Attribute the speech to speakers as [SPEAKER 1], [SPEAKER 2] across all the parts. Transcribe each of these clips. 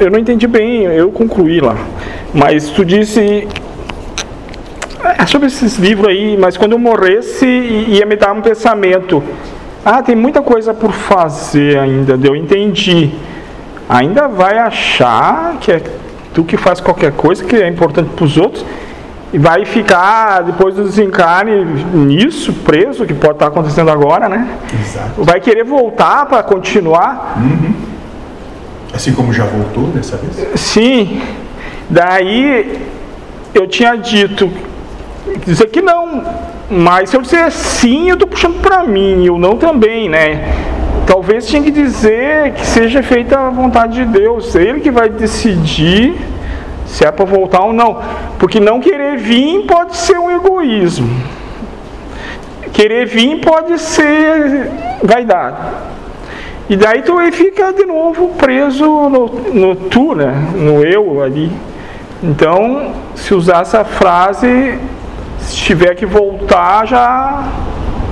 [SPEAKER 1] eu não entendi bem, eu concluí lá. Mas tu disse é sobre esses livros aí, mas quando eu morresse ia me dar um pensamento. Ah, tem muita coisa por fazer ainda, eu entendi. Ainda vai achar que é tu que faz qualquer coisa que é importante para os outros e vai ficar depois do desencarne nisso, preso, que pode estar acontecendo agora, né?
[SPEAKER 2] Exato.
[SPEAKER 1] Vai querer voltar para continuar.
[SPEAKER 2] Uhum. Assim como já voltou dessa vez?
[SPEAKER 1] Sim. Daí eu tinha dito dizer que não, mas se eu disser sim, eu estou puxando para mim, eu não também, né? Talvez tinha que dizer que seja feita a vontade de Deus, ele que vai decidir se é para voltar ou não, porque não querer vir pode ser um egoísmo, querer vir pode ser vaidade. E daí tu fica de novo preso no, no tu, né? no eu ali. Então, se usar essa frase, se tiver que voltar, já.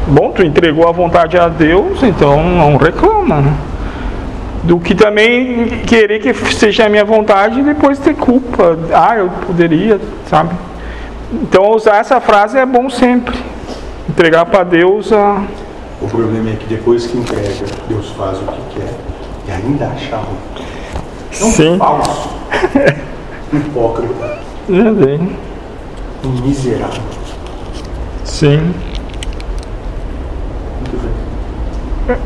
[SPEAKER 1] Bom, tu entregou a vontade a Deus, então não reclama. Né? Do que também querer que seja a minha vontade e depois ter culpa. Ah, eu poderia, sabe? Então, usar essa frase é bom sempre. Entregar para Deus a.
[SPEAKER 2] O problema é que depois que entrega, Deus faz o que quer e ainda acha ruim. É um
[SPEAKER 1] Sim.
[SPEAKER 2] falso. Hipócrita.
[SPEAKER 1] É bem.
[SPEAKER 2] Um miserável.
[SPEAKER 1] Sim.
[SPEAKER 2] Muito bem.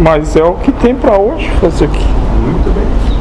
[SPEAKER 1] Mas é o que tem para hoje fazer aqui.
[SPEAKER 2] Muito bem.